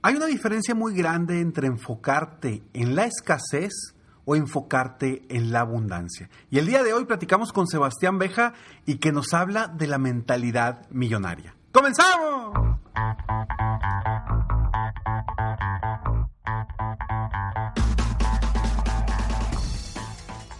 Hay una diferencia muy grande entre enfocarte en la escasez o enfocarte en la abundancia. Y el día de hoy platicamos con Sebastián Beja y que nos habla de la mentalidad millonaria. ¡Comenzamos!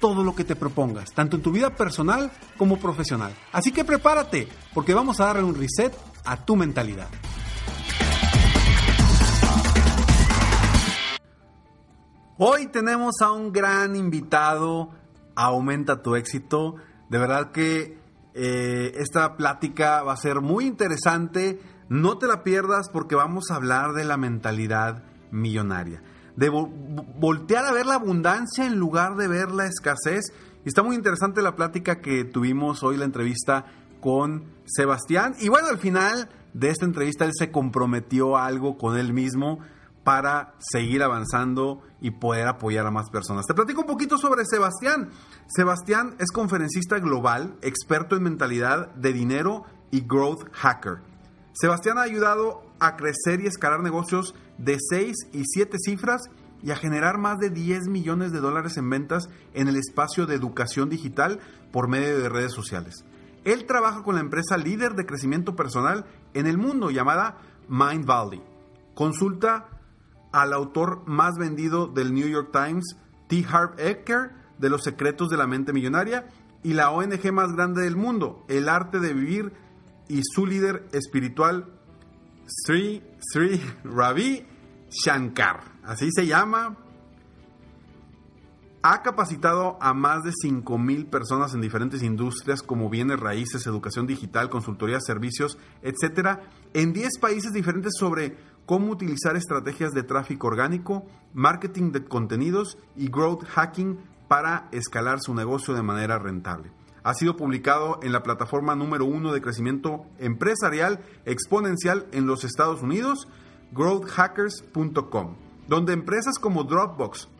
todo lo que te propongas, tanto en tu vida personal como profesional. Así que prepárate, porque vamos a darle un reset a tu mentalidad. Hoy tenemos a un gran invitado, Aumenta tu éxito. De verdad que eh, esta plática va a ser muy interesante. No te la pierdas porque vamos a hablar de la mentalidad millonaria de voltear a ver la abundancia en lugar de ver la escasez. Y está muy interesante la plática que tuvimos hoy, la entrevista con Sebastián. Y bueno, al final de esta entrevista él se comprometió algo con él mismo para seguir avanzando y poder apoyar a más personas. Te platico un poquito sobre Sebastián. Sebastián es conferencista global, experto en mentalidad de dinero y growth hacker. Sebastián ha ayudado a crecer y escalar negocios de 6 y 7 cifras y a generar más de 10 millones de dólares en ventas en el espacio de educación digital por medio de redes sociales. Él trabaja con la empresa líder de crecimiento personal en el mundo llamada Mind Valley. Consulta al autor más vendido del New York Times, T. Harv Eker, de Los secretos de la mente millonaria, y la ONG más grande del mundo, El arte de vivir, y su líder espiritual, Sri Sri Ravi Shankar, así se llama. Ha capacitado a más de 5.000 personas en diferentes industrias como bienes raíces, educación digital, consultoría, servicios, etcétera, en 10 países diferentes sobre cómo utilizar estrategias de tráfico orgánico, marketing de contenidos y growth hacking para escalar su negocio de manera rentable ha sido publicado en la plataforma número uno de crecimiento empresarial exponencial en los Estados Unidos, growthhackers.com, donde empresas como Dropbox,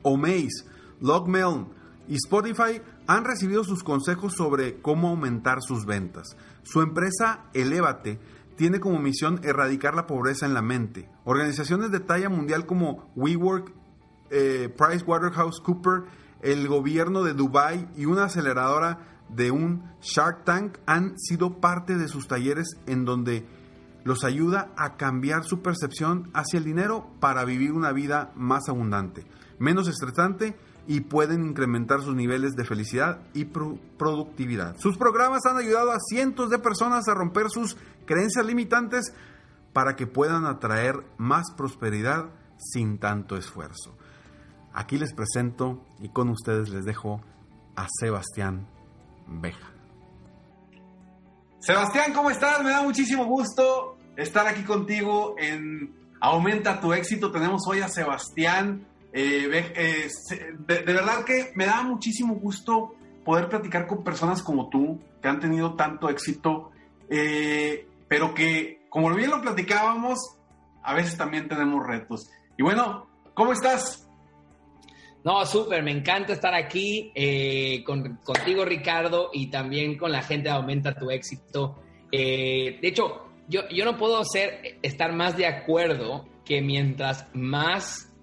Omaze, Logmail y Spotify han recibido sus consejos sobre cómo aumentar sus ventas. Su empresa Elevate tiene como misión erradicar la pobreza en la mente. Organizaciones de talla mundial como WeWork, eh, PricewaterhouseCooper, el gobierno de Dubai y una aceleradora de un Shark Tank han sido parte de sus talleres en donde los ayuda a cambiar su percepción hacia el dinero para vivir una vida más abundante, menos estresante y pueden incrementar sus niveles de felicidad y productividad. Sus programas han ayudado a cientos de personas a romper sus creencias limitantes para que puedan atraer más prosperidad sin tanto esfuerzo. Aquí les presento y con ustedes les dejo a Sebastián Beja. Sebastián, ¿cómo estás? Me da muchísimo gusto estar aquí contigo en Aumenta tu éxito. Tenemos hoy a Sebastián. Eh, eh, de, verdad que me da muchísimo gusto poder platicar con personas como tú, que han tenido tanto éxito, eh, pero que, como bien lo platicábamos, a veces también tenemos retos. Y bueno, ¿cómo estás? No, súper, me encanta estar aquí eh, con, contigo, Ricardo, y también con la gente Aumenta tu Éxito. Eh, de hecho, yo, yo no puedo ser, estar más de acuerdo que mientras más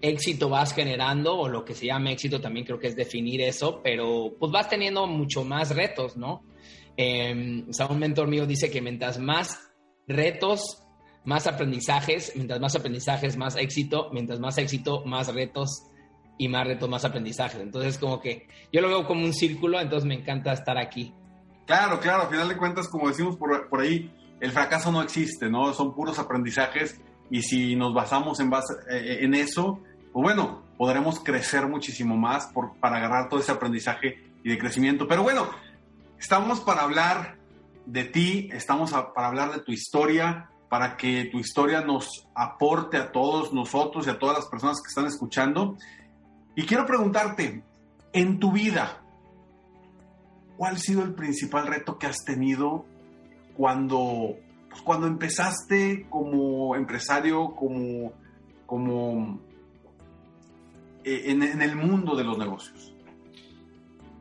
éxito vas generando, o lo que se llama éxito también creo que es definir eso, pero pues vas teniendo mucho más retos, ¿no? Eh, o sea, un mentor mío dice que mientras más retos, más aprendizajes, mientras más aprendizajes, más éxito, mientras más éxito, más retos, y más retos, más aprendizajes. Entonces, como que yo lo veo como un círculo, entonces me encanta estar aquí. Claro, claro, al final de cuentas, como decimos por, por ahí, el fracaso no existe, ¿no? Son puros aprendizajes y si nos basamos en, base, eh, en eso, pues bueno, podremos crecer muchísimo más por, para agarrar todo ese aprendizaje y de crecimiento. Pero bueno, estamos para hablar de ti, estamos a, para hablar de tu historia, para que tu historia nos aporte a todos nosotros y a todas las personas que están escuchando. Y quiero preguntarte, en tu vida, ¿cuál ha sido el principal reto que has tenido cuando, pues, cuando empezaste como empresario, como, como eh, en, el mundo de los negocios?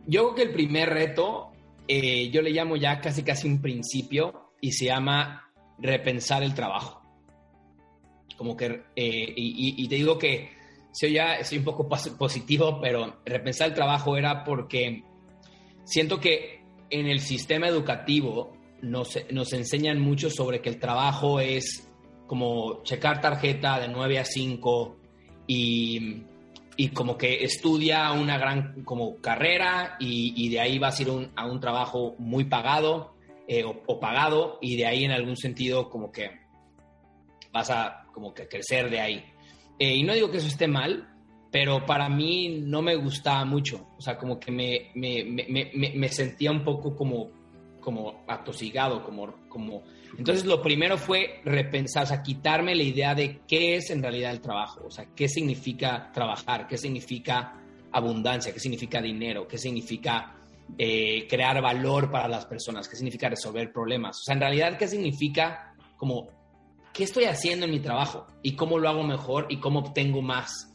Yo creo que el primer reto, eh, yo le llamo ya casi casi un principio y se llama repensar el trabajo. Como que, eh, y, te digo que soy ya soy un poco positivo, pero repensar el trabajo era porque siento que en el sistema educativo nos, nos enseñan mucho sobre que el trabajo es como checar tarjeta de 9 a 5 y, y como que estudia una gran como carrera y, y de ahí vas a ir un, a un trabajo muy pagado eh, o, o, pagado y de ahí en algún sentido como que vas a como que crecer de ahí. Eh, y no digo que eso esté mal, pero para mí no me gustaba mucho. O sea, como que me, me, me, me sentía un poco como, como atosigado, como, como... Entonces lo primero fue repensar, o sea, quitarme la idea de qué es en realidad el trabajo, o sea, qué significa trabajar, qué significa abundancia, qué significa dinero, qué significa eh, crear valor para las personas, qué significa resolver problemas. O sea, en realidad, qué significa como qué estoy haciendo en mi trabajo y cómo lo hago mejor y cómo obtengo más.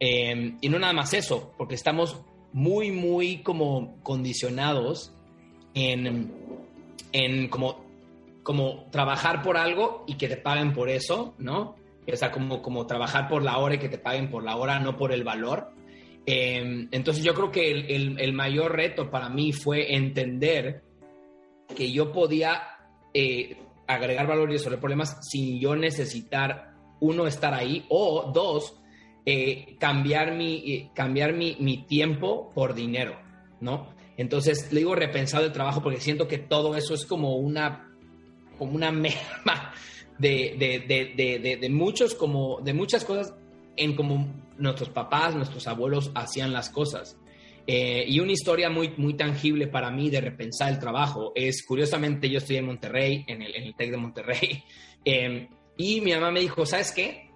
Eh, y no nada más eso, porque estamos muy, muy como condicionados en, en como, como trabajar por algo y que te paguen por eso, ¿no? O sea, como, como trabajar por la hora y que te paguen por la hora, no por el valor. Eh, entonces yo creo que el, el, el, mayor reto para mí fue entender que yo podía eh, agregar valor y resolver problemas sin yo necesitar, uno, estar ahí, o dos, eh, cambiar, mi, eh, cambiar mi, mi, tiempo por dinero, ¿no? Entonces, le digo repensado el trabajo porque siento que todo eso es como una, como una de, de, de, de, muchos, como, de muchas cosas en como nuestros papás, nuestros abuelos hacían las cosas. Eh, y una historia muy, muy tangible para mí de repensar el trabajo es, curiosamente, yo estoy en Monterrey, en el, en el TEC de Monterrey, eh, y mi mamá me dijo, ¿sabes qué?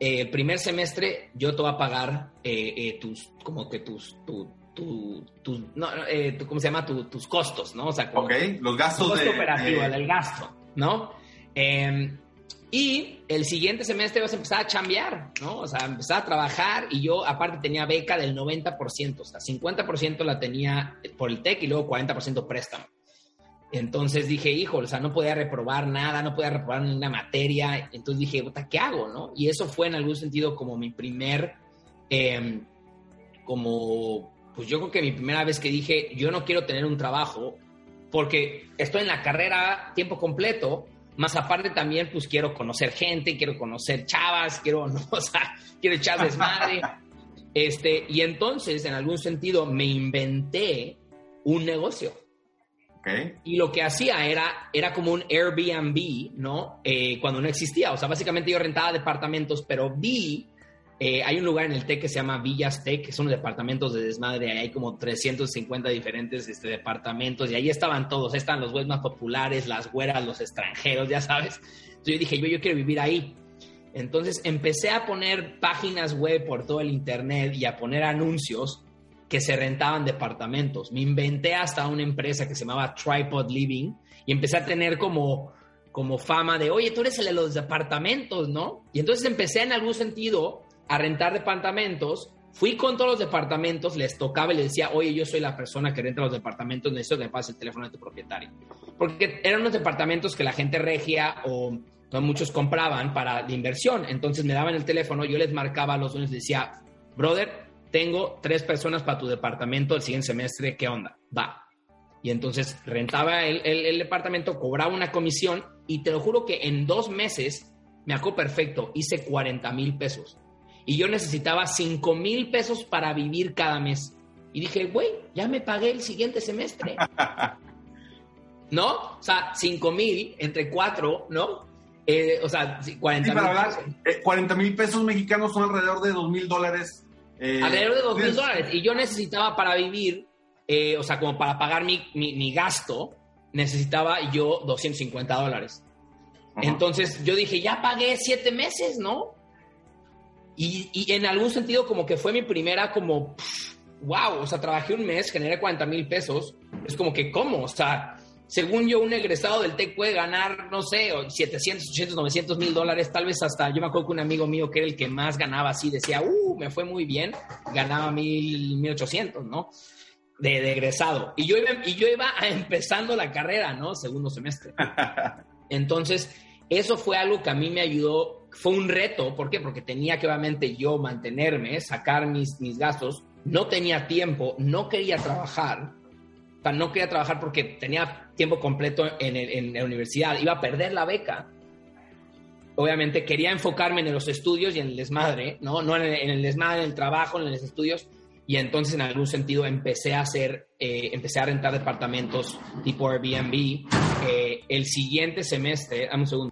Eh, el primer semestre yo te voy a pagar eh, tus, como que tus, tu, tu, tu, no, tu, ¿cómo se llama? tus costos, ¿no? O sea, como ok, los gastos costo de... operativo, el gasto, ¿no? Y el siguiente semestre vas a empezar a chambear, ¿no? O sea, empezar a trabajar y yo aparte tenía beca del 90%, o sea, 50% la tenía por el TEC y luego 40% préstamo. Entonces dije, hijo, o sea, no podía reprobar nada, no podía reprobar ninguna materia. Entonces dije, ¿qué hago, no? Y eso fue en algún sentido como mi primer, eh, como, pues yo creo que mi primera vez que dije, yo no quiero tener un trabajo porque estoy en la carrera tiempo completo, más aparte también, pues quiero conocer gente, quiero conocer chavas, quiero, no, o sea, quiero echar desmadre. este, y entonces, en algún sentido, me inventé un negocio. Okay. Y lo que hacía era, era como un Airbnb, ¿no? Eh, cuando no existía. O sea, básicamente yo rentaba departamentos, pero vi eh, hay un lugar en el TEC que se llama Villas TEC, que son departamentos de desmadre, hay como 350 diferentes este, departamentos y ahí estaban todos, están los webs más populares, las güeras, los extranjeros, ya sabes. Entonces dije, yo, yo quiero vivir ahí. Entonces empecé a poner páginas web por todo el internet y a poner anuncios que se rentaban departamentos. Me inventé hasta una empresa que se llamaba Tripod Living y empecé a tener como, como fama de, oye, tú eres el de los departamentos, ¿no? Y entonces empecé en algún sentido a rentar departamentos Fui con todos los departamentos, les tocaba y les decía, oye, yo soy la persona que renta los departamentos, necesito que me pases el teléfono de tu propietario. Porque eran unos departamentos que la gente regia o muchos compraban para de inversión. Entonces me daban el teléfono, yo les marcaba a los dueños y decía, brother, tengo tres personas para tu departamento el siguiente semestre, ¿qué onda? Va. Y entonces rentaba el, el, departamento, cobraba una comisión y te lo juro que en dos meses me acuerdo perfecto, hice 40 mil pesos y yo necesitaba 5 mil pesos para vivir cada mes. Y dije, güey, ya me pagué el siguiente semestre. ¿No? O sea, 5 mil entre cuatro, ¿no? Eh, o sea, 40 mil. mil pesos mexicanos son alrededor de 2 mil dólares. Eh, alrededor de 2 mil dólares. Y yo necesitaba para vivir, eh, o sea, como para pagar mi, mi, gasto, necesitaba yo 250 dólares. Entonces yo dije, ya pagué siete meses, ¿no? Y, en algún sentido como que fue mi primera como, wow, o sea, trabajé un mes, generé 40 mil pesos. Es como que, ¿cómo? O sea, según yo, un egresado del TEC puede ganar, no sé, 700, 800, 900 mil dólares, tal vez hasta, yo me acuerdo que un amigo mío que era el que más ganaba así, decía, uh, me fue muy bien, ganaba mil, 1800, ¿no? De, de, egresado. Y yo, iba, y yo iba empezando la carrera, ¿no? Segundo semestre. Entonces, eso fue algo que a mí me ayudó fue un reto, ¿por qué? Porque tenía que obviamente yo mantenerme, sacar mis, mis gastos, no tenía tiempo, no quería trabajar, o no quería trabajar porque tenía tiempo completo en, en la universidad, iba a perder la beca. Obviamente quería enfocarme en los estudios y en el desmadre, ¿no? No en el, desmadre, en el trabajo, en los estudios. Y entonces en algún sentido empecé a hacer, eh, empecé a rentar departamentos tipo Airbnb. Eh, el siguiente semestre, dame un segundo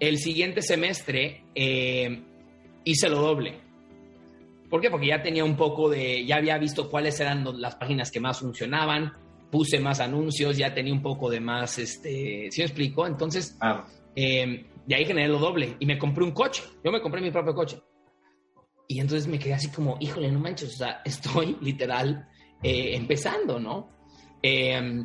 El siguiente semestre eh, hice lo doble. ¿Por qué? Porque ya tenía un poco de, ya había visto cuáles eran las páginas que más funcionaban, puse más anuncios, ya tenía un poco de más, este, ¿sí me explico? Entonces, eh, de ahí generé lo doble y me compré un coche. Yo me compré mi propio coche. Y entonces me quedé así como, híjole, no manches, o sea, estoy literal eh, empezando, ¿no? Eh,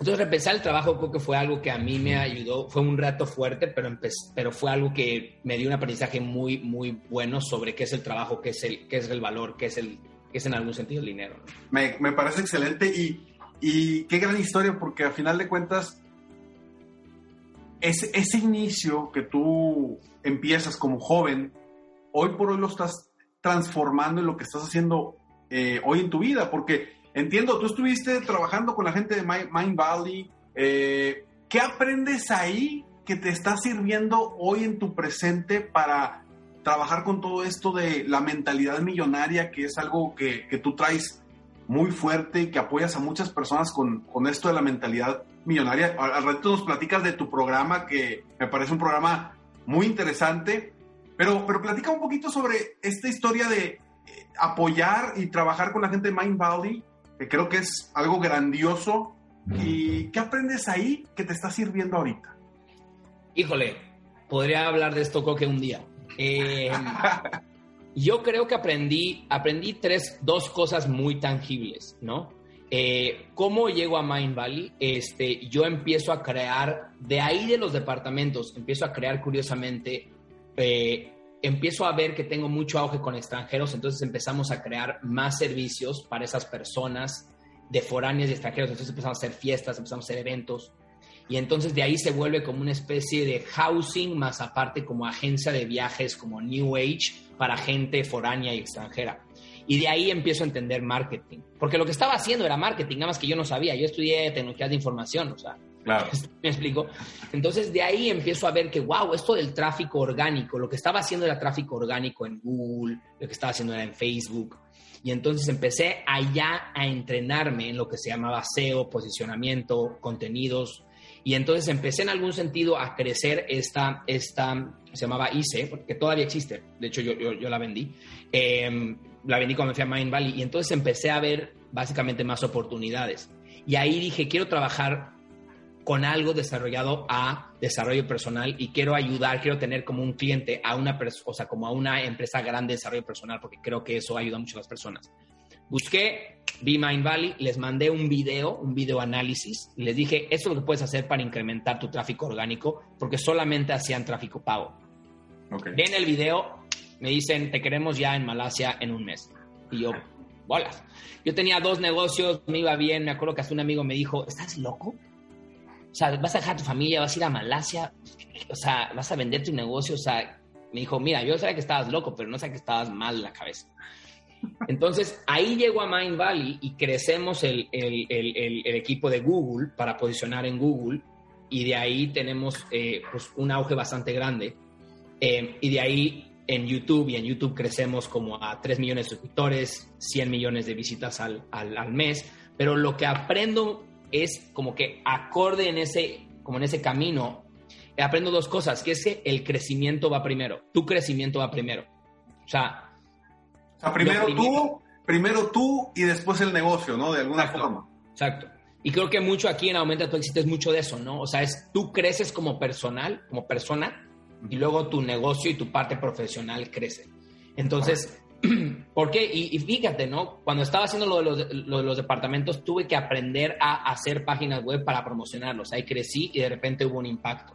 entonces, repensar el trabajo creo que fue algo que a mí me ayudó, fue un reto fuerte, pero, pero fue algo que me dio un aprendizaje muy, muy bueno sobre qué es el trabajo, qué es el, qué es el valor, qué es, el, qué es en algún sentido el dinero. Me, me, parece excelente y, y, qué gran historia, porque a final de cuentas, ese, ese inicio que tú empiezas como joven, hoy por hoy lo estás transformando en lo que estás haciendo eh, hoy en tu vida, porque Entiendo, tú estuviste trabajando con la gente de Mind Valley. Eh, ¿Qué aprendes ahí que te está sirviendo hoy en tu presente para trabajar con todo esto de la mentalidad millonaria, que es algo que, tú traes muy fuerte y que apoyas a muchas personas con, esto de la mentalidad millonaria? Al, ratito nos platicas de tu programa, que me parece un programa muy interesante, pero, pero platica un poquito sobre esta historia de eh, apoyar y trabajar con la gente de Mind Valley que creo que es algo grandioso. ¿Y qué aprendes ahí que te está sirviendo ahorita? Híjole, podría hablar de esto que un día. Eh, yo creo que aprendí, aprendí tres, dos cosas muy tangibles, ¿no? Eh, ¿Cómo llego a Mind Valley? Este, yo empiezo a crear, de ahí de los departamentos, empiezo a crear curiosamente eh, empiezo a ver que tengo mucho auge con extranjeros, entonces empezamos a crear más servicios para esas personas de foráneos y extranjeros, entonces empezamos a hacer fiestas, empezamos a hacer eventos. Y entonces de ahí se vuelve como una especie de housing, más aparte como agencia de viajes, como New Age, para gente foránea y extranjera. Y de ahí empiezo a entender marketing. Porque lo que estaba haciendo era marketing, nada más que yo no sabía. Yo estudié tecnologías de información, o sea. Claro. ¿Me explico? Entonces de ahí empiezo a ver que, wow, esto del tráfico orgánico, lo que estaba haciendo era tráfico orgánico en Google, lo que estaba haciendo era en Facebook. Y entonces empecé allá a entrenarme en lo que se llamaba SEO, posicionamiento, contenidos, y entonces empecé en algún sentido a crecer esta, esta se llamaba ICE, porque todavía existe, de hecho yo, yo, la vendí, em, la vendí cuando fui a Mind Valley y entonces empecé a ver básicamente más oportunidades. Y ahí dije, quiero trabajar con algo desarrollado a desarrollo personal y quiero ayudar, quiero tener como un cliente a una, o sea, como a una empresa grande de desarrollo personal, porque creo que eso ayuda mucho a las personas. Busqué, vi Mind Valley, les mandé un video, un video análisis, y les dije, eso es lo que puedes hacer para incrementar tu tráfico orgánico, porque solamente hacían tráfico pago. Okay. Ven el video, me dicen, te queremos ya en Malasia en un mes. Y yo, bolas. Yo tenía dos negocios, me iba bien, me acuerdo que hasta un amigo me dijo, ¿estás loco? O sea, vas a dejar a tu familia, vas a ir a Malasia, o sea, vas a vender tu negocio, o sea, me dijo, mira, yo sabía que estabas loco, pero no sabía que estabas mal en la cabeza. Entonces, ahí llego a Mind Valley y crecemos el, equipo de Google para posicionar en Google y de ahí tenemos eh, pues, un auge bastante grande. Eh, y de ahí en YouTube y en YouTube crecemos como a 3 millones de suscriptores, 100 millones de visitas al, al, mes, pero lo que aprendo es como que acorde en ese, como en ese camino, aprendo dos cosas, que es que el crecimiento va primero, tu crecimiento va primero. O sea, o sea, primero tú, primero tú y después el negocio, ¿no? De alguna forma. Exacto. Y creo que mucho aquí en Aumenta tu éxito es mucho de eso, ¿no? O sea, es tú creces como personal, como persona, y luego tu negocio y tu parte profesional crece. Entonces, ¿por qué? Y, fíjate, ¿no? Cuando estaba haciendo lo de, los, lo de, los, departamentos, tuve que aprender a hacer páginas web para promocionarlos. Ahí crecí y de repente hubo un impacto.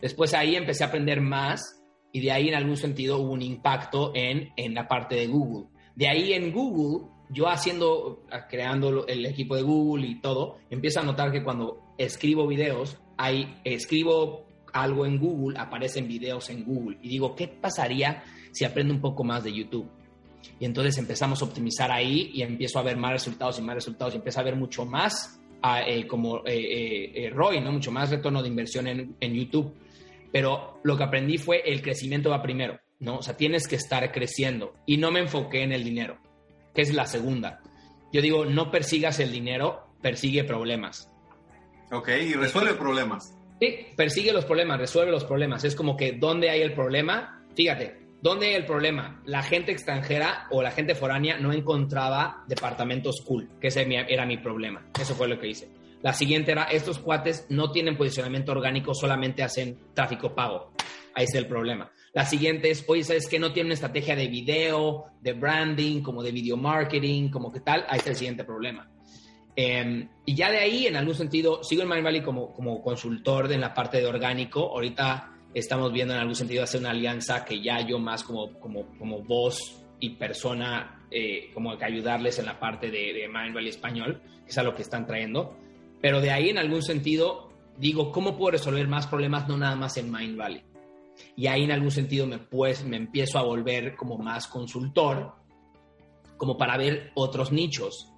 Después ahí empecé a aprender más y de ahí en algún sentido hubo un impacto en, en la parte de Google. De ahí en Google, yo haciendo, creando el equipo de Google y todo, empiezo a notar que cuando escribo videos, hay, escribo algo en Google, aparecen videos en Google. Y digo, ¿qué pasaría si aprendo un poco más de YouTube? Y entonces empezamos a optimizar ahí y empiezo a ver más resultados y más resultados y empiezo a ver mucho más eh, como eh, eh, ROI, ¿no? Mucho más retorno de inversión en, en YouTube pero lo que aprendí fue el crecimiento va primero, ¿no? O sea, tienes que estar creciendo y no me enfoqué en el dinero, que es la segunda. Yo digo, no persigas el dinero, persigue problemas. Ok, y resuelve problemas. Sí, persigue los problemas, resuelve los problemas. Es como que, ¿dónde hay el problema? Fíjate, ¿dónde el problema? La gente extranjera o la gente foránea no encontraba departamentos cool, que ese era mi problema. Eso fue lo que hice. La siguiente era, estos cuates no tienen posicionamiento orgánico, solamente hacen tráfico pago. Ahí es el problema. La siguiente es, oye, ¿sabes qué? No tienen estrategia de video, de branding, como de video marketing, como que tal. Ahí está el siguiente problema. Em, y ya de ahí, en algún sentido, sigo en Mind Valley como, como consultor en la parte de orgánico. Ahorita estamos viendo en algún sentido hacer una alianza que ya yo más como, como, como voz y persona, eh, como que ayudarles en la parte de, de Valley español, que es a lo que están trayendo. Pero de ahí en algún sentido digo, ¿cómo puedo resolver más problemas no nada más en Mind Valley? Y ahí en algún sentido me, pues, me empiezo a volver como más consultor, como para ver otros nichos.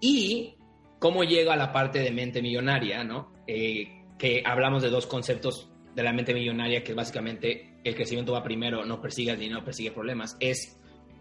Y cómo llego a la parte de mente millonaria, ¿no? Eh, que hablamos de dos conceptos de la mente millonaria, que es básicamente el crecimiento va primero, no persigue el dinero, persigue problemas. Es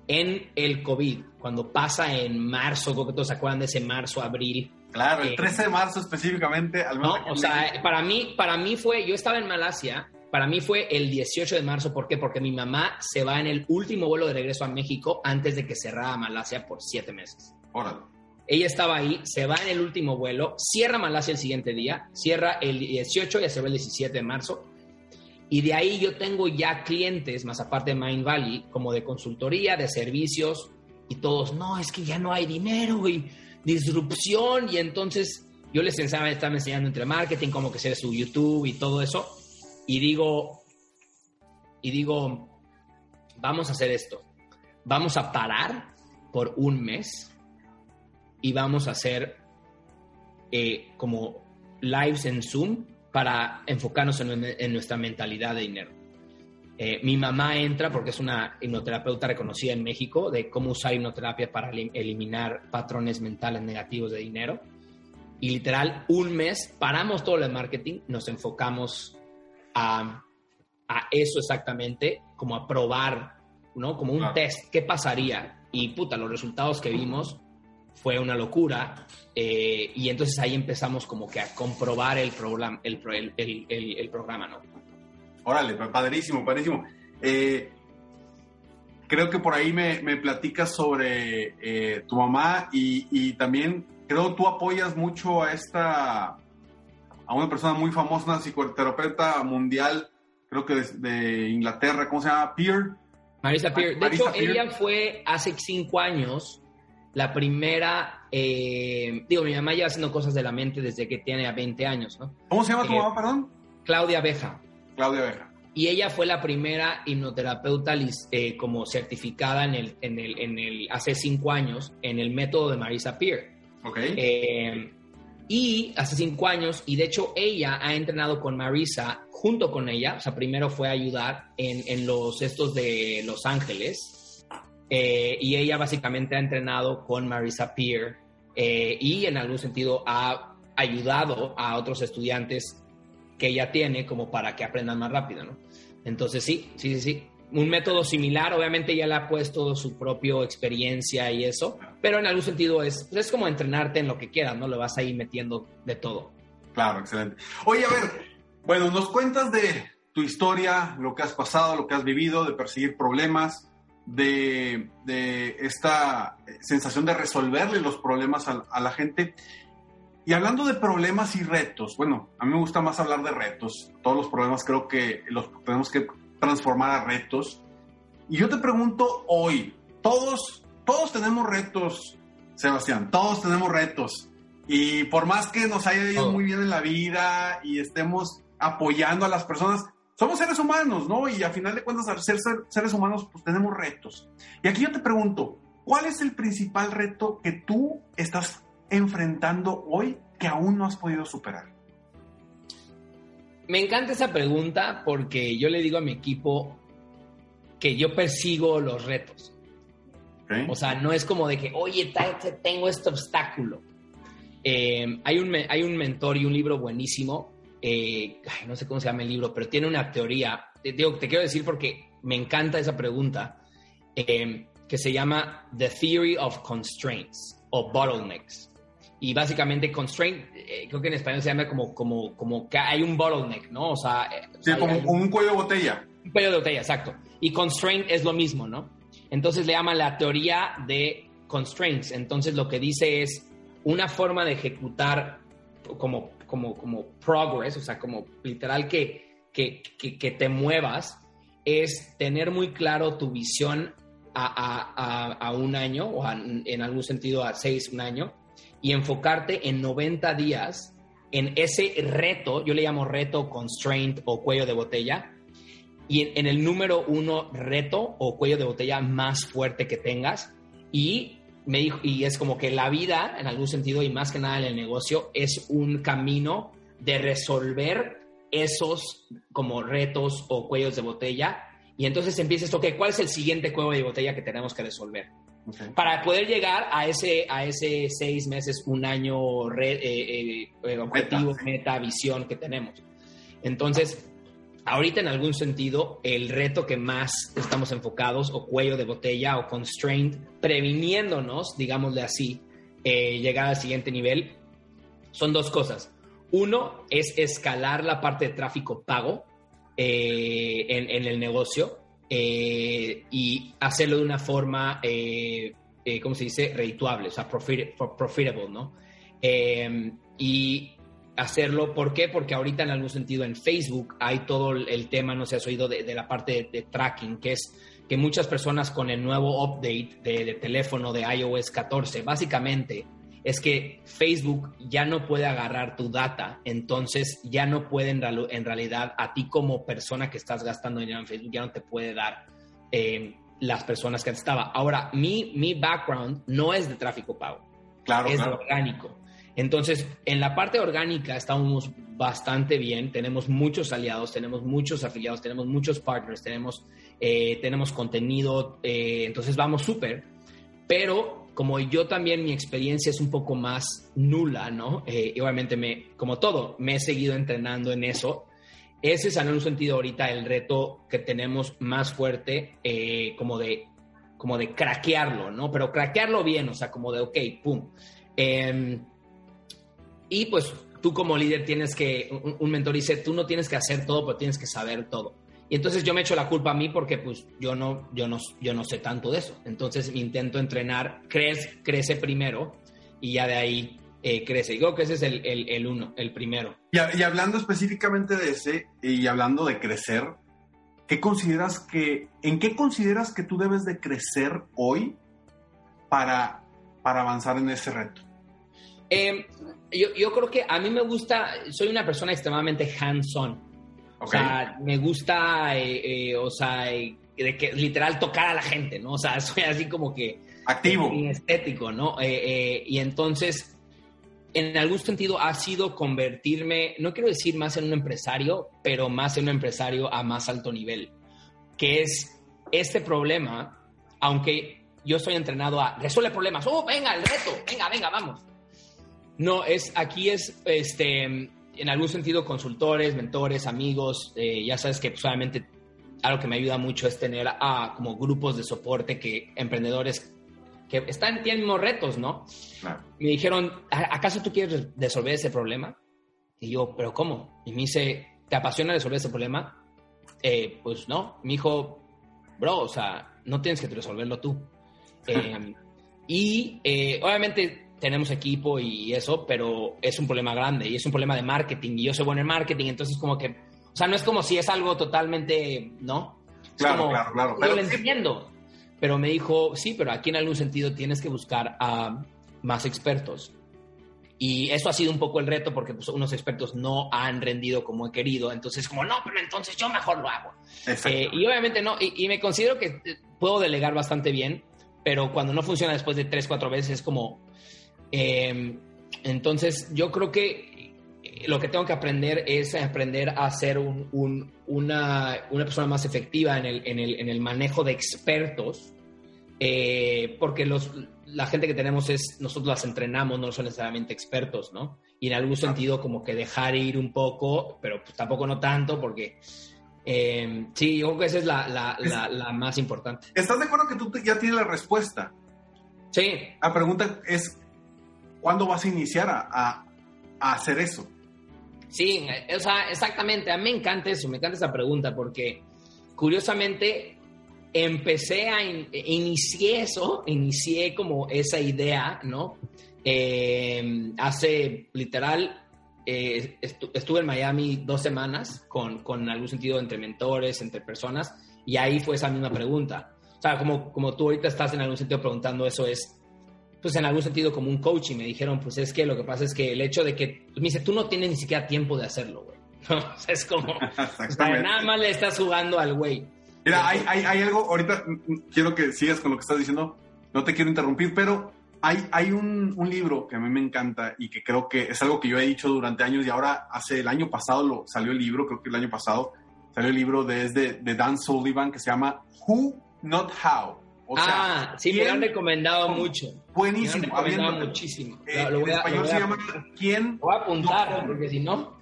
en el COVID, cuando pasa en marzo, creo que todos se acuerdan de ese marzo, abril, Claro, el 13 de marzo específicamente. Al no, o sea, para mí, para mí fue, yo estaba en Malasia, para mí fue el 18 de marzo, ¿por qué? Porque mi mamá se va en el último vuelo de regreso a México antes de que cerrara Malasia por siete meses. Órale. Ella estaba ahí, se va en el último vuelo, cierra Malasia el siguiente día, cierra el 18 y se va el 17 de marzo. Y de ahí yo tengo ya clientes, más aparte de Mind Valley, como de consultoría, de servicios, y todos, no, es que ya no hay dinero, y disrupción y entonces yo les estaba, estaba enseñando entre marketing, cómo que ser su YouTube y todo eso. Y digo, y digo, vamos a hacer esto. Vamos a parar por un mes y vamos a hacer eh, como lives en Zoom para enfocarnos en, nuestra mentalidad de dinero. Eh, mi mamá entra porque es una hipnoterapeuta reconocida en México de cómo usar hipnoterapia para eliminar patrones mentales negativos de dinero. Y literal, un mes paramos todo el marketing, nos enfocamos a, a eso exactamente, como a probar, ¿no? Como un test, ¿qué pasaría? Y puta, los resultados que vimos fue una locura. Eh, y entonces ahí empezamos como que a comprobar el, programa, el, el, el, programa, ¿no? Órale, padrísimo, padrísimo. Eh, creo que por ahí me, me platicas sobre eh, tu mamá y, y, también creo tú apoyas mucho a esta, a una persona muy famosa, una psicoterapeuta mundial, creo que de, Inglaterra, ¿cómo se llama? Peer. Marisa Peer. De hecho, ella fue hace cinco años la primera, eh, digo, mi mamá lleva haciendo cosas de la mente desde que tiene 20 años, ¿no? ¿Cómo se llama tu eh, mamá, perdón? Claudia Beja. Claudia Beja. Y ella fue la primera hipnoterapeuta eh, como certificada en el, en, el, en el, hace cinco años en el método de Marisa Peer. Ok. y hace cinco años, y de hecho ella ha entrenado con Marisa junto con ella, o sea, primero fue a ayudar en, en los estos de Los Ángeles, eh, y ella básicamente ha entrenado con Marisa Peer eh, y en algún sentido ha ayudado a otros estudiantes que ella tiene como para que aprendan más rápido, ¿no? Entonces sí, sí, sí, sí. Un método similar, obviamente ella le ha puesto su propia experiencia y eso, pero en algún sentido es, es como entrenarte en lo que quieras, ¿no? Le vas a ir metiendo de todo. Claro, excelente. Oye, a ver, bueno, nos cuentas de tu historia, lo que has pasado, lo que has vivido, de perseguir problemas, de, esta sensación de resolverle los problemas a, la gente. Y hablando de problemas y retos, bueno, a mí me gusta más hablar de retos. Todos los problemas creo que los tenemos que transformar a retos. Y yo te pregunto hoy, todos, todos tenemos retos, Sebastián, todos tenemos retos. Y por más que nos haya ido muy bien en la vida y estemos apoyando a las personas, somos seres humanos, ¿no? Y a final de cuentas, al ser, seres humanos, pues tenemos retos. Y aquí yo te pregunto, ¿cuál es el principal reto que tú estás enfrentando hoy que aún no has podido superar? Me encanta esa pregunta porque yo le digo a mi equipo que yo persigo los retos. O sea, no es como de que, oye, tengo este obstáculo. Eh, hay, un, hay un mentor y un libro buenísimo eh, no sé cómo se llama el libro, pero tiene una teoría, te, te quiero decir porque me encanta esa pregunta, eh, que se llama The Theory of Constraints o Bottlenecks. Y básicamente constraint, eh, creo que en español se llama como, como, como que hay un bottleneck, ¿no? O sea, sí, como, un cuello de botella. Un cuello de botella, exacto. Y constraint es lo mismo, ¿no? Entonces le llama la teoría de constraints. Entonces lo que dice es una forma de ejecutar como como, como progress, o sea, como literal que, que, que, te muevas, es tener muy claro tu visión a, a, a un año o en algún sentido a seis, un año, y enfocarte en 90 días en ese reto, yo le llamo reto, constraint o cuello de botella, y en, en, el número uno reto o cuello de botella más fuerte que tengas y me dijo, y es como que la vida, en algún sentido, y más que nada en el negocio, es un camino de resolver esos como retos o cuellos de botella. Y entonces empiezas, ok, ¿cuál es el siguiente cuello de botella que tenemos que resolver? Para poder llegar a ese, a ese seis meses, un año eh, eh, objetivo, meta, visión que tenemos. Entonces, ahorita en algún sentido el reto que más estamos enfocados o cuello de botella o constraint, previniéndonos, digámosle así, eh, llegar al siguiente nivel, son dos cosas. Uno es escalar la parte de tráfico pago eh, en, el negocio eh, y hacerlo de una forma, ¿cómo se dice? Redituable, o sea, profitable, ¿no? y hacerlo. ¿Por qué? Porque ahorita en algún sentido en Facebook hay todo el tema, no se has oído, de, la parte de, tracking, que es que muchas personas con el nuevo update de, teléfono de iOS 14, básicamente es que Facebook ya no puede agarrar tu data, entonces ya no puede en, realidad a ti como persona que estás gastando dinero en Facebook, ya no te puede dar eh, las personas que estaba. Ahora, mi, mi background no es de tráfico pago, claro, es orgánico. Entonces, en la parte orgánica estamos bastante bien, tenemos muchos aliados, tenemos muchos afiliados, tenemos muchos partners, tenemos, eh, tenemos contenido, eh, entonces vamos súper, pero como yo también mi experiencia es un poco más nula, ¿no? Eh, obviamente me, como todo, me he seguido entrenando en eso. Ese es en un sentido ahorita el reto que tenemos más fuerte, como de como de craquearlo, ¿no? Pero craquearlo bien, o sea, como de, ok, pum. Y pues tú como líder tienes que, un, mentor dice, tú no tienes que hacer todo, pero tienes que saber todo. Y entonces yo me echo la culpa a mí porque pues yo no, yo no, yo no sé tanto de eso. Entonces intento entrenar, crece, crece primero y ya de ahí eh, crece. Digo que ese es el, el, uno, el primero. Y, y, hablando específicamente de ese y hablando de crecer, ¿qué consideras que, en qué consideras que tú debes de crecer hoy para, para avanzar en ese reto? Eh, yo, yo, creo que a mí me gusta, soy una persona extremadamente hands-on. O sea, me gusta, eh, eh, o sea, de que literal tocar a la gente, ¿no? O sea, soy así como que... Activo. Estético, ¿no? y entonces, en algún sentido ha sido convertirme, no quiero decir más en un empresario, pero más en un empresario a más alto nivel, que es este problema, aunque yo soy entrenado a resuelve problemas, oh, venga, el reto, venga, venga, vamos no, es, aquí es, este, en algún sentido, consultores, mentores, amigos, eh, ya sabes que pues, algo que me ayuda mucho es tener a como grupos de soporte que emprendedores que están, tienen mismos retos, ¿no? Me dijeron, ¿acaso tú quieres resolver ese problema? Y yo, ¿pero cómo? Y me dice, ¿te apasiona resolver ese problema? Eh, pues no. Me dijo, bro, o sea, no tienes que resolverlo tú. Em, y eh, obviamente tenemos equipo y eso, pero es un problema grande y es un problema de marketing y yo soy bueno en marketing, entonces como que, o sea, no es como si es algo totalmente, ¿no? claro, claro, claro. Yo lo entiendo, pero me dijo, sí, pero aquí en algún sentido tienes que buscar a más expertos. Y eso ha sido un poco el reto porque pues, unos expertos no han rendido como he querido. Entonces, como, no, pero entonces yo mejor lo hago. Eh, y obviamente no, y, y, me considero que puedo delegar bastante bien, pero cuando no funciona después de tres, cuatro veces es como, Em, entonces, yo creo que lo que tengo que aprender es aprender a ser una, persona más efectiva en el, manejo de expertos, eh, porque los, la gente que tenemos es, nosotros las entrenamos, no son necesariamente expertos, ¿no? Y en algún sentido como que dejar ir un poco, pero pues tampoco no tanto, porque em, sí, yo creo que esa es la, más importante. ¿Estás de acuerdo que tú ya tienes la respuesta? Sí. La pregunta es, ¿Cuándo vas a iniciar a, hacer eso? Sí, o sea, exactamente. A mí me encanta eso, me encanta esa pregunta porque curiosamente empecé a, inicié eso, inicié como esa idea, ¿no? Eh, hace literal, eh, estuve en Miami dos semanas con, con algún sentido entre mentores, entre personas, y ahí fue esa misma pregunta. O sea, como, como tú ahorita estás en algún sentido preguntando eso es, pues en algún sentido como un coach y me dijeron, pues es que lo que pasa es que el hecho de que, me dice, tú no tienes ni siquiera tiempo de hacerlo, güey. es como, nada más le estás jugando al güey. Mira, hay, hay, hay, algo, ahorita quiero que sigas con lo que estás diciendo, no te quiero interrumpir, pero hay, hay un, un, libro que a mí me encanta y que creo que es algo que yo he dicho durante años y ahora hace el año pasado lo, salió el libro, creo que el año pasado salió el libro desde de Dan Sullivan que se llama Who Not How ah, sí, me lo han recomendado mucho. Buenísimo. Me lo han recomendado muchísimo. Eh, lo voy a, español se llama ¿Quién? Voy a apuntar, porque si no...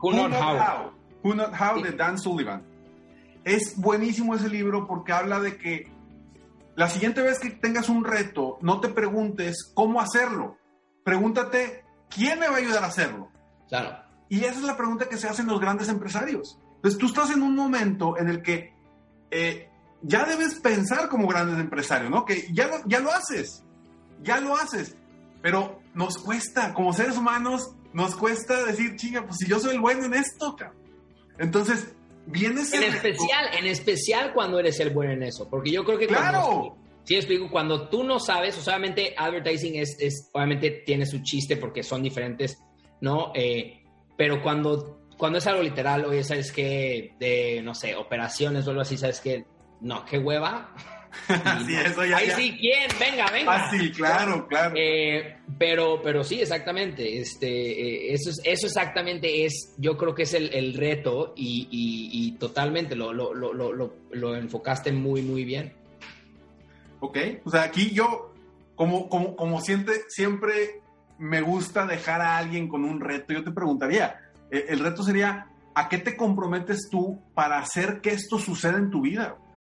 Who, Not, how. Who Not How de Dan Sullivan. Es buenísimo ese libro porque habla de que la siguiente vez que tengas un reto, no te preguntes cómo hacerlo. Pregúntate, ¿quién me va a ayudar a hacerlo? Claro. Y esa es la pregunta que se hacen los grandes empresarios. Entonces tú estás en un momento en el que eh, ya debes pensar como grandes empresarios, ¿no? Que ya lo, ya lo haces, ya lo haces, pero nos cuesta, como seres humanos, nos cuesta decir, chinga, pues si yo soy el bueno en esto, cabrón. Entonces, vienes... En especial, en especial cuando eres el bueno en eso, porque yo creo que... Claro. sí, explico, cuando tú no sabes, o solamente advertising es, es, obviamente tiene su chiste porque son diferentes, ¿no? Eh, pero cuando, cuando es algo literal, oye, ¿sabes qué? De, no sé, operaciones o algo así, ¿sabes qué? No, qué hueva. sí, eso ya, Ahí sí, ¿quién? Venga, venga. Ah, sí, claro, claro. Eh, pero, pero sí, exactamente. Este, eh, eso, es, eso exactamente es, yo creo que es el, el reto y, y, y totalmente lo, lo, lo, lo, lo enfocaste muy, muy bien. Ok, o sea, aquí yo, como, como, como siente, siempre me gusta dejar a alguien con un reto, yo te preguntaría, eh, el reto sería, ¿a qué te comprometes tú para hacer que esto suceda en tu vida?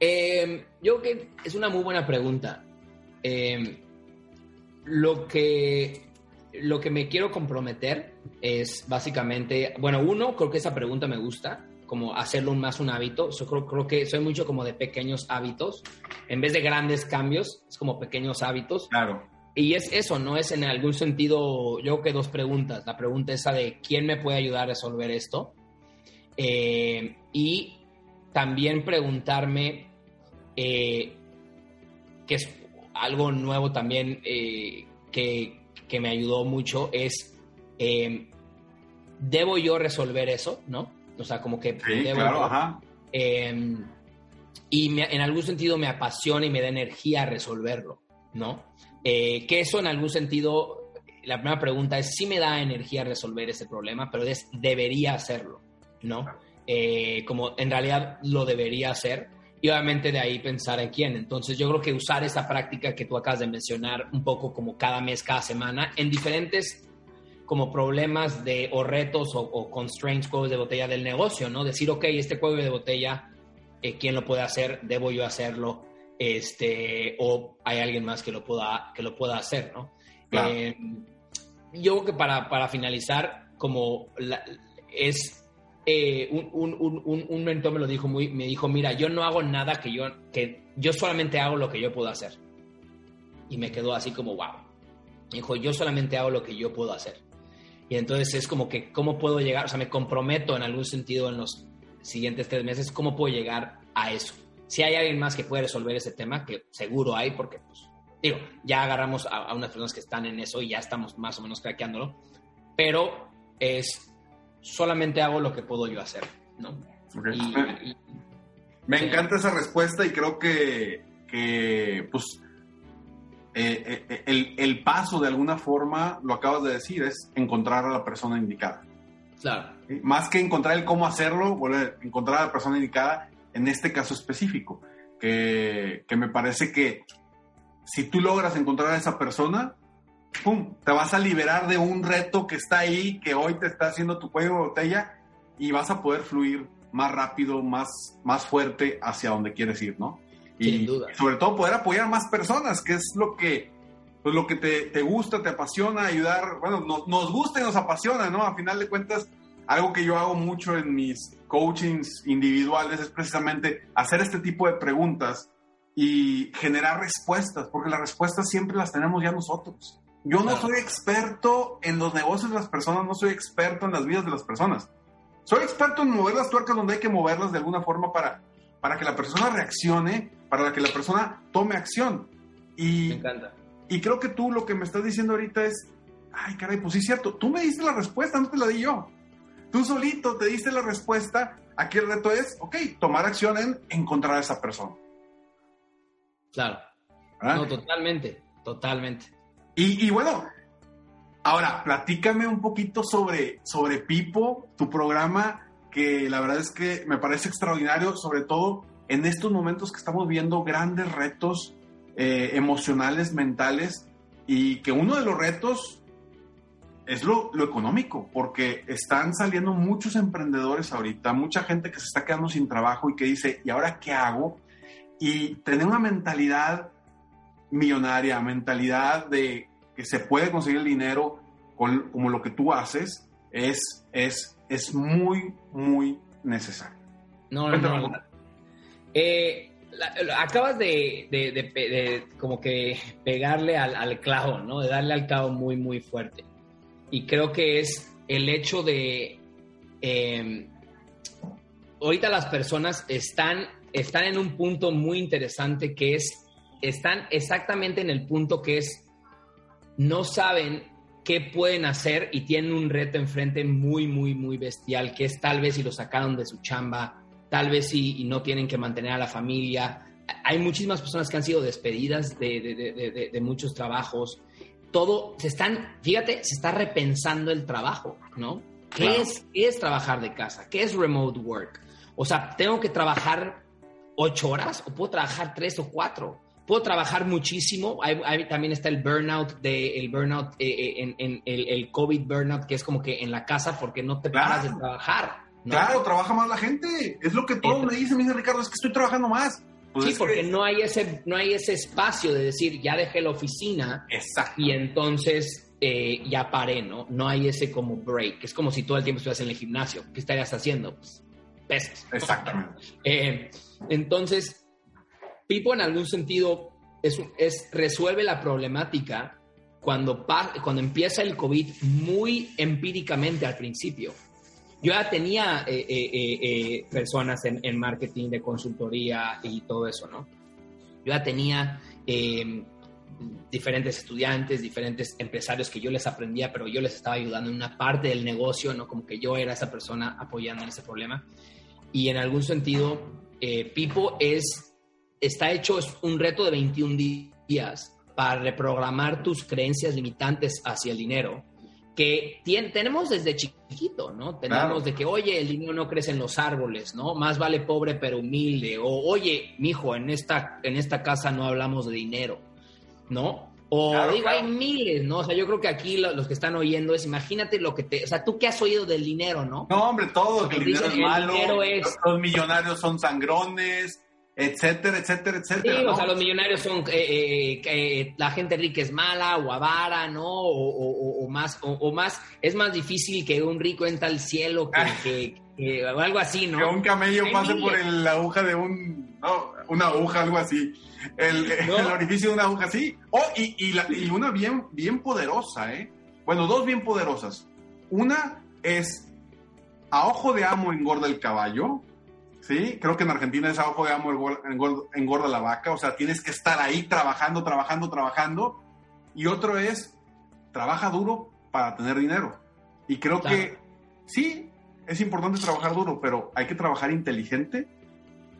Eh, yo creo que es una muy buena pregunta. Eh, lo, que, lo que me quiero comprometer es básicamente, bueno, uno, creo que esa pregunta me gusta, como hacerlo más un hábito. Yo creo, creo que soy mucho como de pequeños hábitos. En vez de grandes cambios, es como pequeños hábitos. Claro. Y es eso, no es en algún sentido, yo creo que dos preguntas. La pregunta esa de quién me puede ayudar a resolver esto. Eh, y también preguntarme, eh, que es algo nuevo también eh, que, que, me ayudó mucho, es, eh, ¿debo yo resolver eso? ¿No? O sea, como que... Sí, debo claro, yo- ajá. eh, y me- en algún sentido me apasiona y me da energía resolverlo, ¿no? Eh, que eso en algún sentido, la primera pregunta es si me da energía resolver ese problema, pero es debería hacerlo, ¿no? Eh, como en realidad lo debería hacer y obviamente de ahí pensar en quién. Entonces yo creo que usar esa práctica que tú acabas de mencionar un poco como cada mes, cada semana, en diferentes como problemas de o retos o, o constraints, juegos de botella del negocio, ¿no? Decir, ok, este juego de botella, eh, ¿quién lo puede hacer? ¿Debo yo hacerlo? Este, o hay alguien más que lo pueda, que lo pueda hacer, ¿no? Claro. Eh, yo creo que para, para finalizar, como la- es eh, un, un, un- un- mentor me lo dijo muy, me dijo, mira, yo no hago nada que yo, que yo solamente hago lo que yo puedo hacer. Y me quedó así como, wow. Dijo, yo solamente hago lo que yo puedo hacer. Y entonces es como que, ¿cómo puedo llegar? O sea, me comprometo en algún sentido en los siguientes tres meses, ¿cómo puedo llegar a eso? Si hay alguien más que puede resolver ese tema, que seguro hay, porque, pues, digo, ya agarramos a, a unas personas que están en eso y ya estamos más o menos craqueándolo, pero es, solamente hago lo que puedo yo hacer, ¿no? Ok. Y, y- Me Sí. encanta esa respuesta y creo que, que, pues, eh, eh, el, el paso de alguna forma, lo acabas de decir, es encontrar a la persona indicada. claro, ¿sí? Más que encontrar el cómo hacerlo, volver encontrar a la persona indicada en este caso específico, que, que me parece que si tú logras encontrar a esa persona, ¡pum! Te vas a liberar de un reto que está ahí, que hoy te está haciendo tu cuello de botella y vas a poder fluir más rápido, más, más fuerte hacia donde quieres ir, ¿no? Y, Sin duda. sobre todo poder apoyar a más personas, que es lo que, pues lo que te, te gusta, te apasiona, ayudar, bueno, nos, nos gusta y nos apasiona, ¿no? A final de cuentas, algo que yo hago mucho en mis coachings individuales es precisamente hacer este tipo de preguntas y generar respuestas, porque las respuestas siempre las tenemos ya nosotros. Yo no soy experto en los negocios de las personas, no soy experto en las vidas de las personas. Soy experto en mover las tuercas donde hay que moverlas de alguna forma para, para que la persona reaccione, para que la persona tome acción. Y, me encanta. y creo que tú lo que me estás diciendo ahorita es, ay, caray, pues sí es cierto, tú me diste la respuesta, no te la di yo. Tú solito te diste la respuesta. Aquí el reto es, ok, tomar acción en encontrar a esa persona. Claro. ¿verdad? No, totalmente, totalmente. Y, bueno, ahora, platícame un poquito sobre, sobre Pipo, tu programa. que la verdad es que me parece extraordinario, sobre todo en estos momentos que estamos viendo grandes retos eh, emocionales, mentales, y que uno de los retos es lo, lo, económico, porque están saliendo muchos emprendedores ahorita, mucha gente que se está quedando sin trabajo y que dice, ¿y ahora qué hago? Y tener una mentalidad millonaria, mentalidad de que se puede conseguir el dinero con, como lo que tú haces, es, es, es muy, muy necesario. No, no, no. Eh, acabas de, de, de, como que pegarle al, al, clavo, ¿no? De darle al clavo muy, muy fuerte. Y creo que es el hecho de... Eh, ahorita las personas están, están en un punto muy interesante que es, están exactamente en el punto que es, no saben qué pueden hacer y tienen un reto enfrente muy, muy, muy bestial, que es tal vez si lo sacaron de su chamba, tal vez si y no tienen que mantener a la familia. Hay muchísimas personas que han sido despedidas de, de, de, muchos trabajos. Todo, se están, fíjate, se está repensando el trabajo, ¿no? ¿Qué, claro. es, ¿Qué es trabajar de casa? ¿Qué es remote work? O sea, ¿tengo que trabajar ocho horas o puedo trabajar tres o cuatro? Puedo trabajar muchísimo. Hay, hay, también está el burnout, de, el burnout eh, eh, en, en el, el, COVID burnout, que es como que en la casa porque no te claro. paras de trabajar. ¿no? Claro, trabaja más la gente. Es lo que todos Entonces, me dicen, me dice Ricardo, es que estoy trabajando más. Pues sí, es porque que... no, hay ese, no hay ese espacio de decir, ya dejé la oficina Exacto. y entonces eh, ya paré, ¿no? No hay ese como break. Es como si todo el tiempo estuvieras en el gimnasio. ¿Qué estarías haciendo? Pues pesas. Exactamente. Eh, entonces, Pipo en algún sentido es, es, resuelve la problemática cuando, cuando empieza el COVID muy empíricamente al principio. Yo ya tenía eh, eh, eh, personas en, en, marketing de consultoría y todo eso, ¿no? Yo ya tenía em, diferentes estudiantes, diferentes empresarios que yo les aprendía, pero yo les estaba ayudando en una parte del negocio, ¿no? Como que yo era esa persona apoyando en ese problema. Y en algún sentido, Pipo es está hecho es un reto de 21 días para reprogramar tus creencias limitantes hacia el dinero que tiene, tenemos desde chiquito, ¿no? Tenemos claro. de que, oye, el dinero no crece en los árboles, ¿no? Más vale pobre pero humilde. O, oye, mijo, en esta, en esta casa no hablamos de dinero, ¿no? O claro, digo, claro. hay miles, ¿no? O sea, yo creo que aquí lo, los que están oyendo es, imagínate lo que te... O sea, ¿tú qué has oído del dinero, no? No, hombre, todo, que el dinero es malo, el dinero es... los millonarios son sangrones, etcétera, etcétera, etcétera. Sí, ¿no? o sea, los millonarios son, eh, eh, eh, la gente rica es mala o avara, ¿no? O, o, o más, o, más, es más difícil que un rico entra al cielo que, que, que o algo así, ¿no? Que un camello pase por el, la aguja de un, no, una aguja, algo así. El, ¿No? el orificio de una aguja, sí. Oh, y, y, la, y una bien, bien poderosa, ¿eh? Bueno, dos bien poderosas. Una es, a ojo de amo engorda el caballo, ¿sí? Creo que en Argentina es a ojo de amo engorda, la vaca, o sea, tienes que estar ahí trabajando, trabajando, trabajando. Y otro es, trabaja duro para tener dinero. Y creo claro. que sí, es importante trabajar duro, pero hay que trabajar inteligente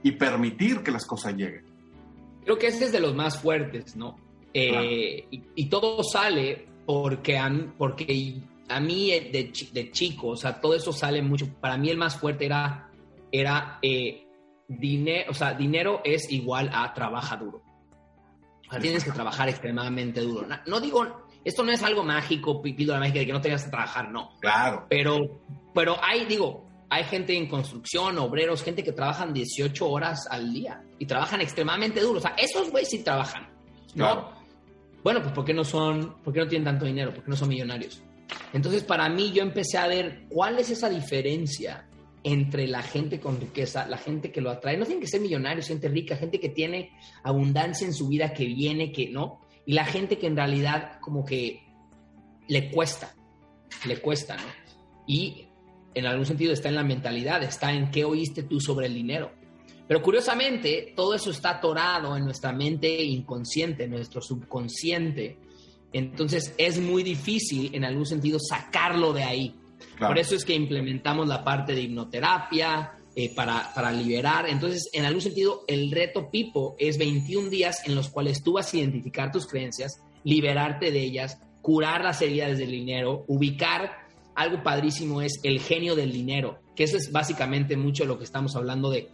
y permitir que las cosas lleguen. Creo que este es de los más fuertes, ¿no? Eh, claro. y, y, todo sale porque a, porque a mí de, de chico, o sea, todo eso sale mucho. Para mí el más fuerte era era eh, dinero, o sea, dinero es igual a trabaja duro. O sea, tienes que trabajar extremadamente duro. No, digo, esto no es algo mágico, pido la mágica de que no tengas que trabajar, no. Claro. Pero, pero hay, digo, hay gente en construcción, obreros, gente que trabajan 18 horas al día y trabajan extremadamente duro. O sea, esos güeyes sí trabajan, ¿no? Claro. Bueno, pues ¿por qué no son, por qué no tienen tanto dinero? ¿Por qué no son millonarios? Entonces, para mí, yo empecé a ver cuál es esa diferencia entre la gente con riqueza, la gente que lo atrae. No tienen que ser millonarios, gente rica, gente que tiene abundancia en su vida, que viene, que no. Y la gente que en realidad como que le cuesta, le cuesta, ¿no? Y en algún sentido está en la mentalidad, está en qué oíste tú sobre el dinero. Pero curiosamente, todo eso está atorado en nuestra mente inconsciente, en nuestro subconsciente. Entonces es muy difícil en algún sentido sacarlo de ahí. Por eso es que implementamos la parte de hipnoterapia eh, para, para, liberar. Entonces, en algún sentido, el reto Pipo es 21 días en los cuales tú vas a identificar tus creencias, liberarte de ellas, curar las heridas del dinero, ubicar algo padrísimo es el genio del dinero, que eso es básicamente mucho lo que estamos hablando de.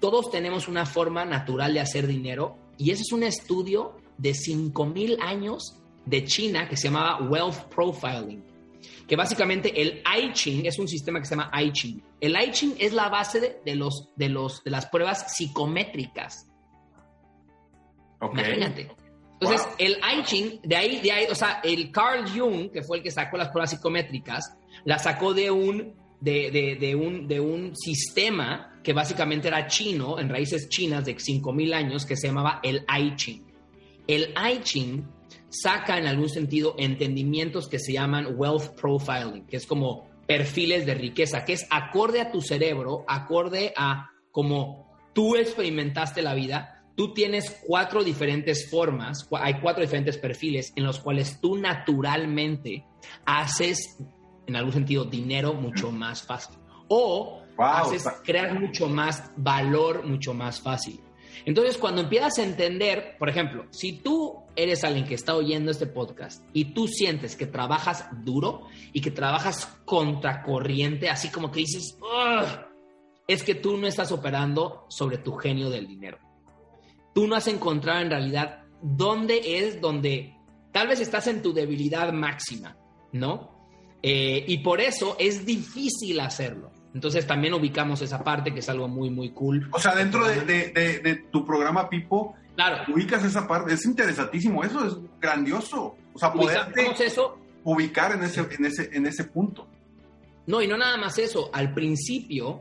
Todos tenemos una forma natural de hacer dinero y ese es un estudio de 5.000 años de China que se llamaba Wealth Profiling, que básicamente el I Ching es un sistema que se llama I Ching. El I Ching es la base de, los, de, los, de las pruebas psicométricas. Imagínate. Entonces, el I Ching, de ahí, de ahí, o sea, el Carl Jung, que fue el que sacó las pruebas psicométricas, la sacó de un, de, de, un, de un sistema que básicamente era chino, en raíces chinas de 5.000 años, que se llamaba el I Ching. El I Ching saca en algún sentido entendimientos que se llaman wealth profiling, que es como perfiles de riqueza, que es acorde a tu cerebro, acorde a cómo tú experimentaste la vida, tú tienes cuatro diferentes formas, hay cuatro diferentes perfiles en los cuales tú naturalmente haces, en algún sentido, dinero mucho más fácil. O haces, crear mucho más valor mucho más fácil. Entonces, cuando empiezas a entender, por ejemplo, si tú eres alguien que está oyendo este podcast y tú sientes que trabajas duro y que trabajas contracorriente, así como que dices, es que tú no estás operando sobre tu genio del dinero. Tú no has encontrado en realidad dónde es donde tal vez estás en tu debilidad máxima, ¿no? Eh, y por eso es difícil hacerlo. Entonces también ubicamos esa parte que es algo muy, muy cool. O sea, dentro de, tu programa Pipo, claro. ubicas esa parte. Es interesantísimo, eso es grandioso. O sea, poderte eso, ubicar en ese, en, ese, en ese punto. No, y no nada más eso. Al principio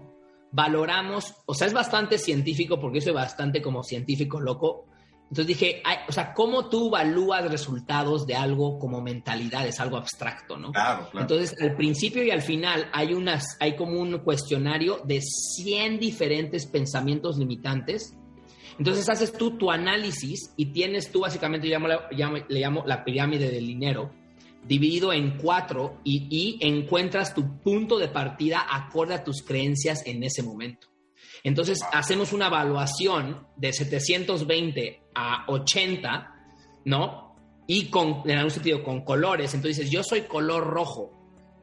valoramos, o sea, es bastante científico, porque soy bastante como científico loco, entonces dije, o sea, ¿cómo tú evalúas resultados de algo como mentalidad? Es algo abstracto, ¿no? Claro, claro. Entonces, al principio y al final hay, unas, hay como un cuestionario de 100 diferentes pensamientos limitantes. Entonces haces tú tu análisis y tienes tú, básicamente, llamo, le llamo la pirámide del dinero, dividido en cuatro y, y encuentras tu punto de partida acorde a tus creencias en ese momento. Entonces hacemos una evaluación de 720 a 80, ¿no? Y con, en algún sentido, con colores. Entonces dices, yo soy color rojo,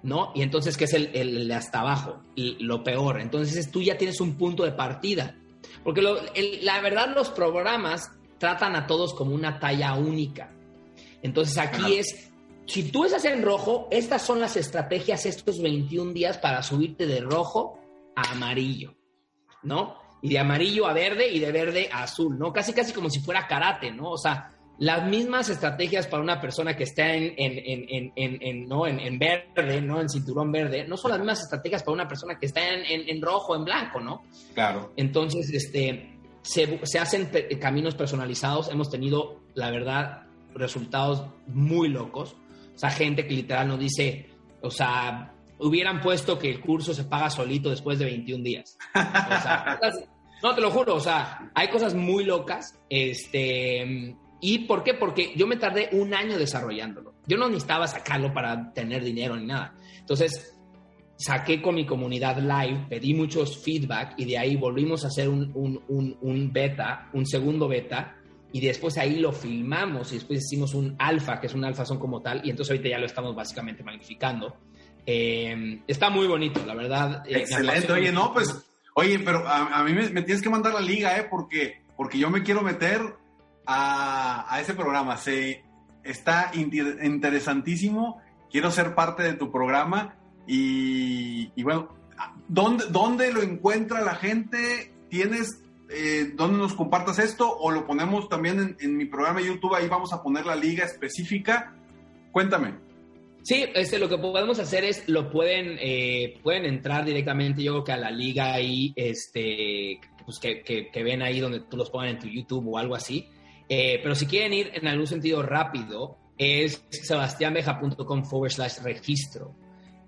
¿no? Y entonces, ¿qué es el, de hasta abajo? lo peor. Entonces tú ya tienes un punto de partida. Porque la verdad los programas tratan a todos como una talla única. Entonces aquí es, si tú estás en rojo, estas son las estrategias estos 21 días para subirte de rojo a amarillo. ¿no? Y de amarillo a verde y de verde a azul, ¿no? Casi, casi como si fuera karate, ¿no? O sea, las mismas estrategias para una persona que está en, en, en, en ¿no? en, verde, ¿no? En cinturón verde, no son las mismas estrategias para una persona que está en, rojo, en blanco, ¿no? Claro. Entonces, este, se, se hacen caminos personalizados. Hemos tenido, la verdad, resultados muy locos. O sea, gente que literal nos dice, o sea, hubieran puesto que el curso se paga solito después de 21 días. no, te lo juro, o sea, hay cosas muy locas. Este, ¿Y por qué? Porque yo me tardé un año desarrollándolo. Yo no necesitaba sacarlo para tener dinero ni nada. Entonces, saqué con mi comunidad live, pedí muchos feedback y de ahí volvimos a hacer un, un, un, beta, un segundo beta, y después ahí lo filmamos y después hicimos un alfa, que es un alfa son como tal, y entonces ahorita ya lo estamos básicamente magnificando. Eh, está muy bonito, la verdad. Eh, Excelente. Oye, no, pues, oye, pero a, mí me, tienes que mandar la liga, ¿eh? Porque, porque yo me quiero meter a, ese programa. Se, está interesantísimo. Quiero ser parte de tu programa. Y, bueno, ¿dónde, ¿dónde lo encuentra la gente? ¿Tienes eh, dónde nos compartas esto? ¿O lo ponemos también en, en mi programa de YouTube? Ahí vamos a poner la liga específica. Cuéntame. Sí, este, lo que podemos hacer es, lo pueden, eh, pueden entrar directamente, yo creo que a la liga ahí, este, pues que, que, ven ahí donde tú los pongan en tu YouTube o algo así. Eh, pero si quieren ir en algún sentido rápido, es sebastianbeja.com forward slash registro.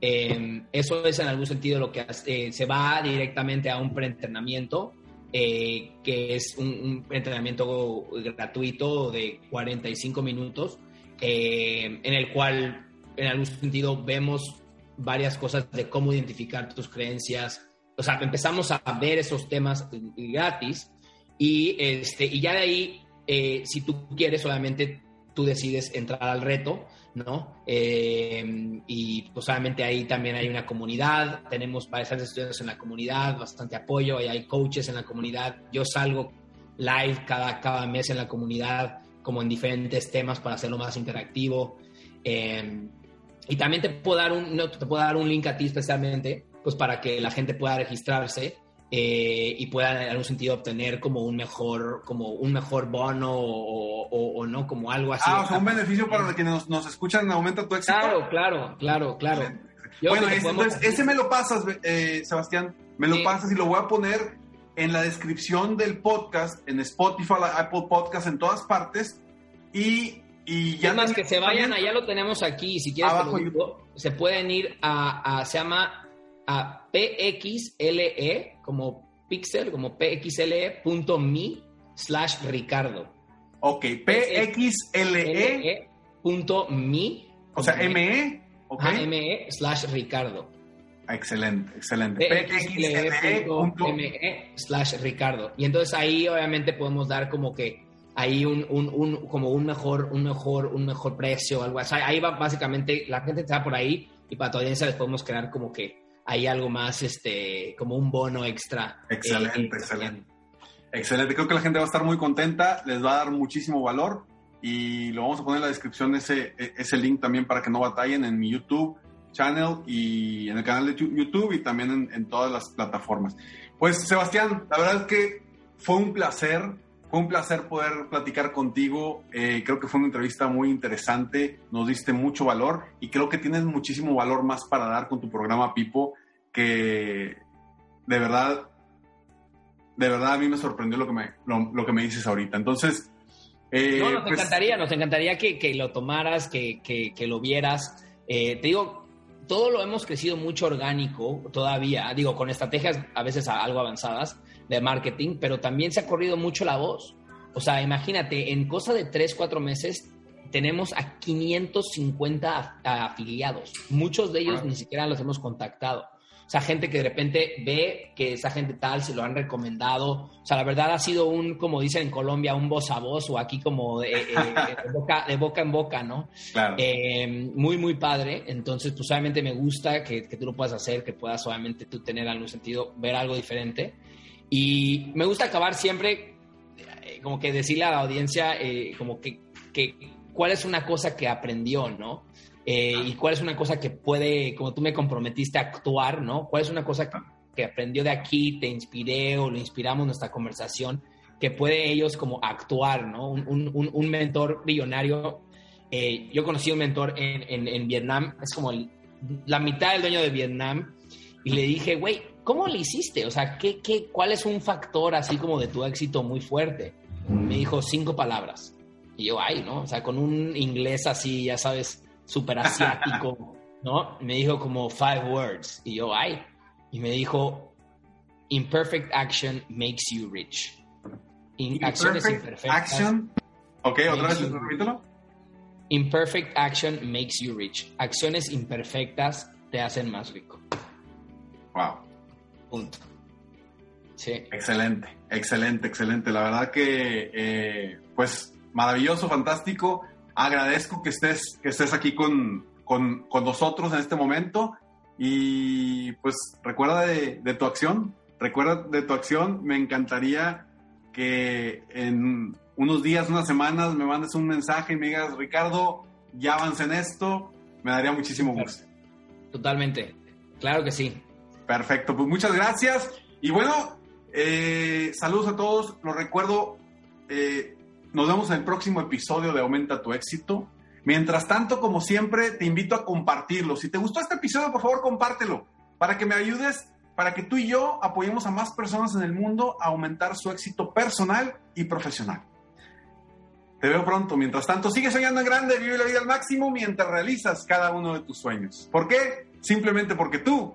Em, eso es en algún sentido lo que hace, se va directamente a un preentrenamiento, eh, que es un, un, entrenamiento gratuito de 45 minutos, en el cual en algún sentido vemos varias cosas de cómo identificar tus creencias. O sea, empezamos a ver esos temas gratis y, este, y ya de ahí, eh, si tú quieres, obviamente tú decides entrar al reto. ¿no? Eh, y pues obviamente ahí también hay una comunidad, tenemos bastantes estudiantes en la comunidad, bastante apoyo, y hay coaches en la comunidad. Yo salgo live cada, cada mes en la comunidad, como en diferentes temas para hacerlo más interactivo. Eh, y también te puedo dar un, no, te puedo dar un link a ti especialmente, pues para que la gente pueda registrarse eh, y pueda en algún sentido obtener como un mejor, como un mejor bono o, no, como algo así. Ah, o sea, un beneficio para quienes nos, escuchan, aumenta tu éxito. Claro, claro, claro, claro. bueno, entonces, ese me lo pasas, eh, Sebastián, me lo pasas y lo voy a poner en la descripción del podcast, en Spotify, Apple Podcast, en todas partes. Y, y ya... más que se vayan, allá lo tenemos aquí, si quieres, se pueden ir a, a se llama a pxle, como pixel, como pxle.me slash Ricardo. Ok, pxle. me. O sea, me. Okay. me slash Ricardo. Excelente, excelente. pxle.me slash Ricardo. Y entonces ahí obviamente podemos dar como que ahí un, un, un, como un mejor, un mejor, un mejor precio algo así. Ahí va básicamente, la gente está por ahí y para tu audiencia les podemos crear como que hay algo más, este, como un bono extra. Excelente, eh, excelente. Excelente, creo que la gente va a estar muy contenta, les va a dar muchísimo valor y lo vamos a poner en la descripción ese, e, ese link también para que no batallen en mi YouTube channel y en el canal de YouTube y también en, todas las plataformas. Pues Sebastián, la verdad es que fue un placer, fue un placer poder platicar contigo. Eh, creo que fue una entrevista muy interesante, nos diste mucho valor y creo que tienes muchísimo valor más para dar con tu programa Pipo, que de verdad, de verdad a mí me sorprendió lo que me, lo, que me dices ahorita. Entonces... Eh, no, nos pues encantaría, nos encantaría que, que lo tomaras, que, que, que lo vieras. Eh, te digo, todo lo hemos crecido mucho orgánico todavía, digo, con estrategias a veces algo avanzadas, de marketing, pero también se ha corrido mucho la voz. O sea, imagínate, en cosa de 3, 4 meses tenemos a 550 afiliados. Muchos de ellos ni siquiera los hemos contactado. O sea, gente que de repente ve que esa gente tal se lo han recomendado. O sea, la verdad ha sido un, como dicen en Colombia, un voz a voz o aquí como de, eh, boca, de boca, en boca, ¿no? Claro. Eh, muy, muy padre. Entonces, pues obviamente me gusta que, que, tú lo puedas hacer, que puedas obviamente tú tener algún sentido, ver algo diferente. Y me gusta acabar siempre, eh, como que decirle a la audiencia, eh, como que, que, cuál es una cosa que aprendió, ¿no? Eh, y cuál es una cosa que puede, como tú me comprometiste a actuar, ¿no? ¿Cuál es una cosa que, aprendió de aquí, te inspiré o lo inspiramos en nuestra conversación, que puede ellos como actuar, ¿no? Un, un, mentor billonario. yo conocí un mentor en, en, en Vietnam, es como la mitad del dueño de Vietnam, y le dije, güey, ¿cómo le hiciste? O sea, ¿qué, qué, ¿cuál es un factor así como de tu éxito muy fuerte? Me dijo cinco palabras. Y yo, ay, ¿no? O sea, con un inglés así, ya sabes, súper asiático, ¿no? Me dijo como five words. Y yo, ay. Y me dijo, imperfect action makes you rich. In, acciones imperfectas. Action. Ok, otra vez, repítelo. Imperfect action makes you rich. Acciones imperfectas te hacen más rico. Wow. Punto. Sí. Excelente, excelente, excelente. La verdad que, eh, pues, maravilloso, fantástico. Agradezco que estés, que estés aquí con, con, con nosotros en este momento. Y pues recuerda de, de, tu acción, recuerda de tu acción. Me encantaría que en unos días, unas semanas, me mandes un mensaje y me digas, Ricardo, ya avancé en esto. Me daría muchísimo gusto. Totalmente, claro que sí. Perfecto, pues muchas gracias. Y bueno, eh, saludos a todos. Los recuerdo, eh, nos vemos en el próximo episodio de Aumenta tu éxito. Mientras tanto, como siempre, te invito a compartirlo. Si te gustó este episodio, por favor, compártelo para que me ayudes, para que tú y yo apoyemos a más personas en el mundo a aumentar su éxito personal y profesional. Te veo pronto. Mientras tanto, sigue soñando en grande, vive la vida al máximo mientras realizas cada uno de tus sueños. ¿Por qué? Simplemente porque tú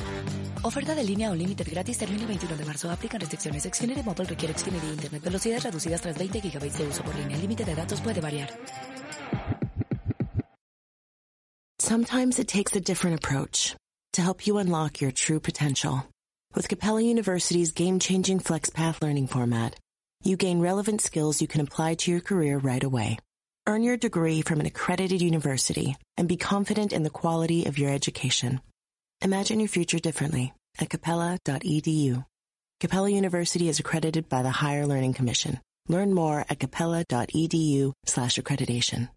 Oferta de línea o límite gratis termina el 21 de marzo. Aplican restricciones. Xfinity Mobile requiere Xfinity Internet. Velocidades reducidas tras 20 GB de uso por línea. El límite de datos puede variar. Sometimes it takes a different approach to help you unlock your true potential. With Capella University's game-changing FlexPath learning format, you gain relevant skills you can apply to your career right away. Earn your degree from an accredited university and be confident in the quality of your education. Imagine your future differently at capella.edu. Capella University is accredited by the Higher Learning Commission. Learn more at capella.edu slash accreditation.